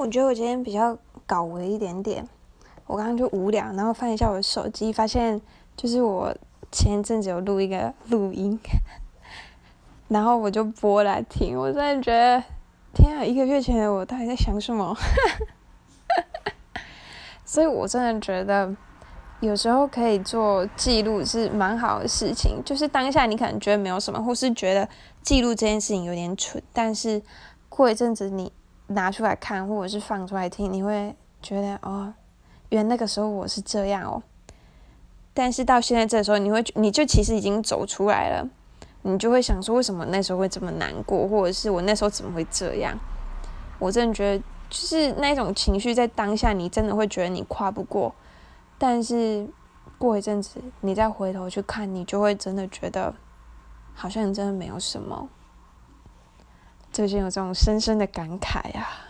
我觉得我今天比较搞我一点点。我刚刚就无聊，然后翻一下我的手机，发现就是我前一阵子有录一个录音，然后我就播来听。我真的觉得，天啊！一个月前的我到底在想什么？所以我真的觉得，有时候可以做记录是蛮好的事情。就是当下你可能觉得没有什么，或是觉得记录这件事情有点蠢，但是过一阵子你拿出来看，或者是放出来听，你会觉得哦。原来那个时候我是这样哦，但是到现在这时候，你会你就其实已经走出来了，你就会想说，为什么那时候会这么难过，或者是我那时候怎么会这样？我真的觉得，就是那种情绪在当下，你真的会觉得你跨不过，但是过一阵子，你再回头去看，你就会真的觉得，好像真的没有什么。最近有这种深深的感慨呀。